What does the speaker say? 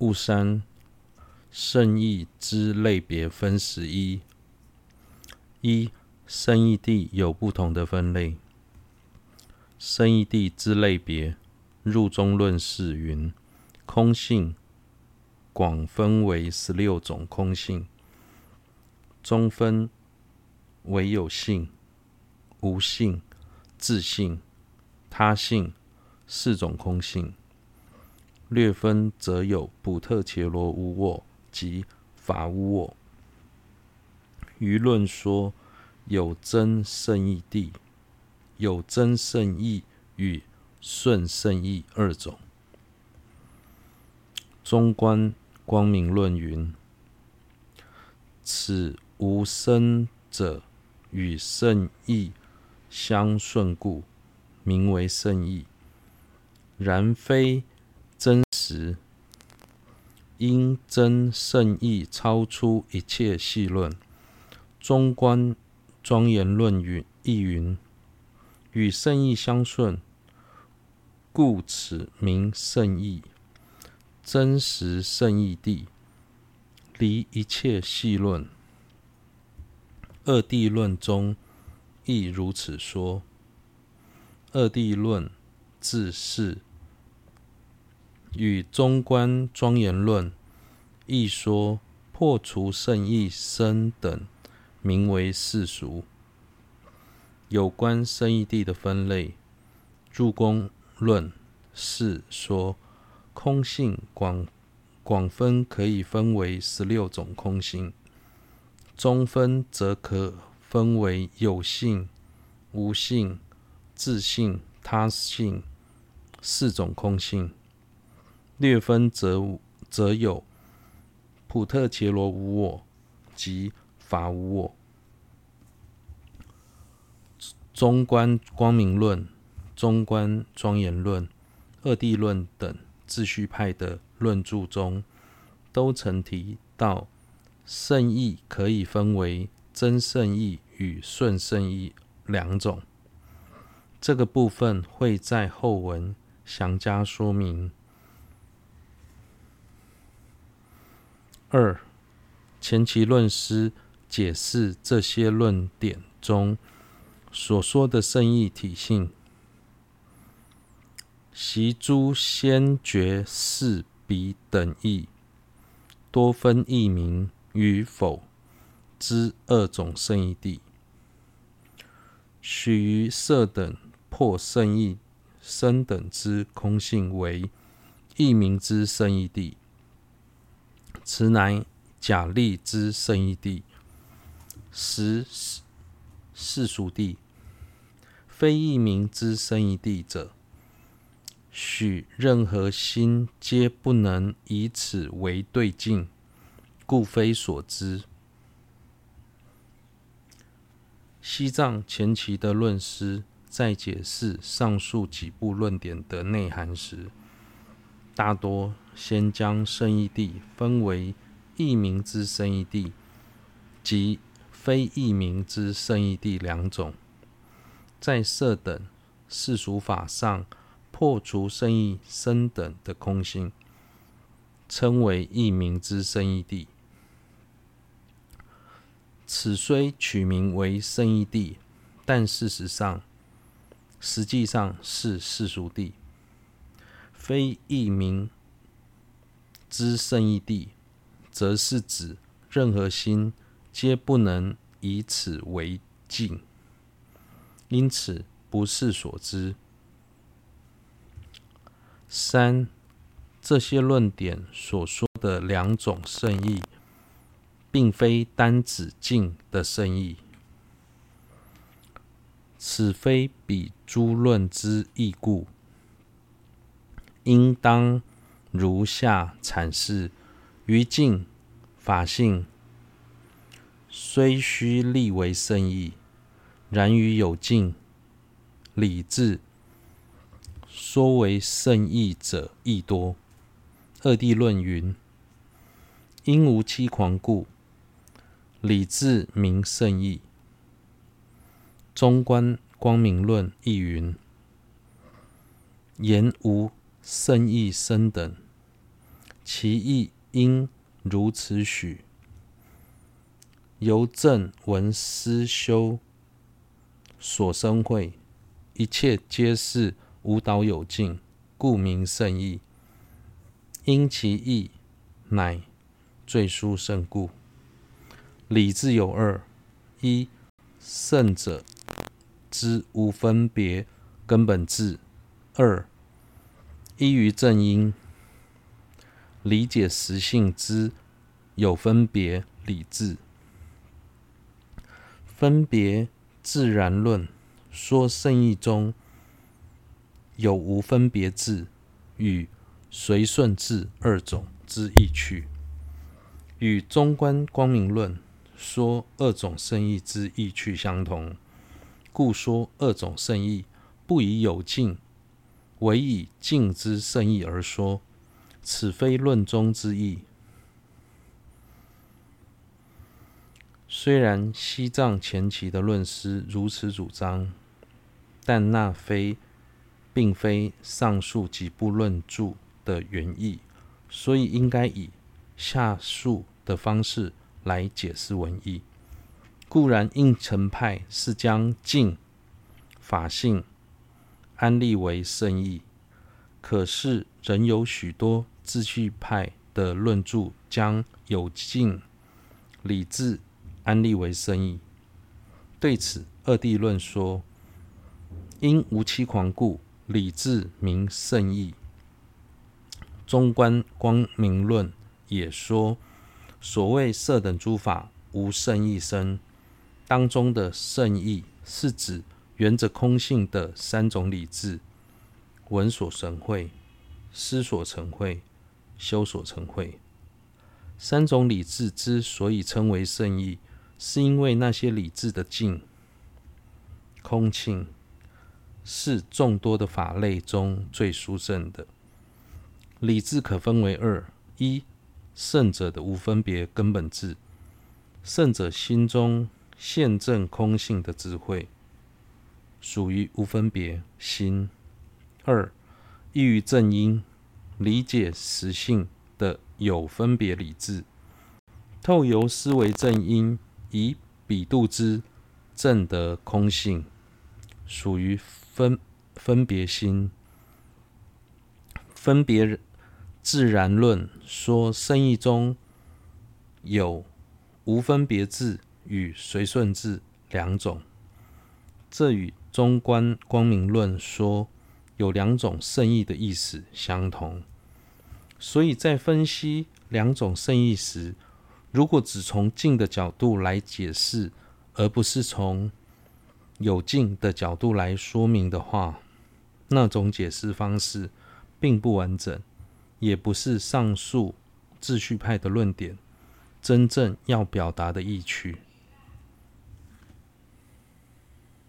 雾山圣义之类别分十一。一、圣义地有不同的分类。圣义地之类别，入中论释云：空性广分为十六种空性，中分为有性、无性、自性、他性四种空性。略分则有补特伽罗乌沃及法乌沃。舆论说有真圣义谛，有真圣义与顺圣义二种。中观光明论云：此无生者与圣义相顺故，名为圣义。然非实，因真圣意超出一切细论。中观庄严论云亦云：与圣意相顺，故此名圣意。真实圣意地，离一切细论。二谛论中亦如此说。二谛论自是与中观庄严论亦说破除圣义生等。名为世俗。有关圣义地的分类，入中论是说空性广广分可以分为十六种空性，中分则可分为有性、无性、自性、他性四种空性，略分则则有普特切罗无我及。法无我，中观光明论、中观庄严论、二谛论等自序派的论著中，都曾提到圣义可以分为真圣义与顺圣义两种。这个部分会在后文详加说明。二前期论师。解释这些论点中所说的圣义体性，习诸先觉是彼等义，多分义名与否之二种圣义地，许于色等破圣义生等之空性为义名之圣义地，此乃假立之圣义地，实世俗地，非一名之圣义地者，许任何心皆不能以此为对境，故非所知。西藏前期的论师在解释上述几部论点的内涵时，大多先将圣义地分为义名之圣义地及非义名之圣义地两种，在色等世俗法上破除圣义生等的空性，称为义名之圣义地。此虽取名为圣义地，但事实上，实际上是世俗地。非义名之圣义地，则是指任何心。皆不能以此为境，因此不是所知。三，这些论点所说的两种圣义，并非单指境的圣义，此非彼诸论之义故，应当如下阐释：于境法性。虽须立为圣义，然于有境理智说为圣义者亦多。二谛论云：因无欺狂故，理智名圣义。中观光明论亦云：言无圣意生等，其意应如此许。由正闻思修所生会，一切皆是无倒有尽，故名圣意。因其义乃最殊胜故。理智有二：一、圣者之无分别根本智；二、依于正因理解实性之有分别理智。分别自然论说圣义中有无分别智与随顺智二种之意趣，与中观光明论。说二种胜义之意趣相同，故说二种胜义不以有尽，唯以尽之胜义而说，此非论中之意。虽然西藏前期的论师如此主张，但那非并非上述几部论著的原意，所以应该以下述的方式。来解释文义，固然应成派是将尽法性安立为胜意，可是仍有许多自序派的论著将有尽理智安立为胜意。对此，二谛论说：因无欺狂故，理智名胜意。中观光明论也说。所谓色等诸法无圣意生，当中的胜意是指缘着空性的三种理智：闻所成慧、思所成慧、修所成慧。三种理智之所以称为圣意，是因为那些理智的境空性是众多的法类中最殊胜的。理智可分为二：一。圣者的无分别根本智，圣者心中现证空性的智慧，属于无分别心。二，依于正因理解实性的有分别理智，透由思维正因，以彼度之证得空性，属于分分别心。分别自然论说生意中有无分别智与随顺智两种，这与中观光明论说有两种胜意的意思相同。所以在分析两种胜意时，如果只从尽的角度来解释，而不是从有尽的角度来说明的话，那种解释方式并不完整。也不是上述秩序派的论点真正要表达的意趣。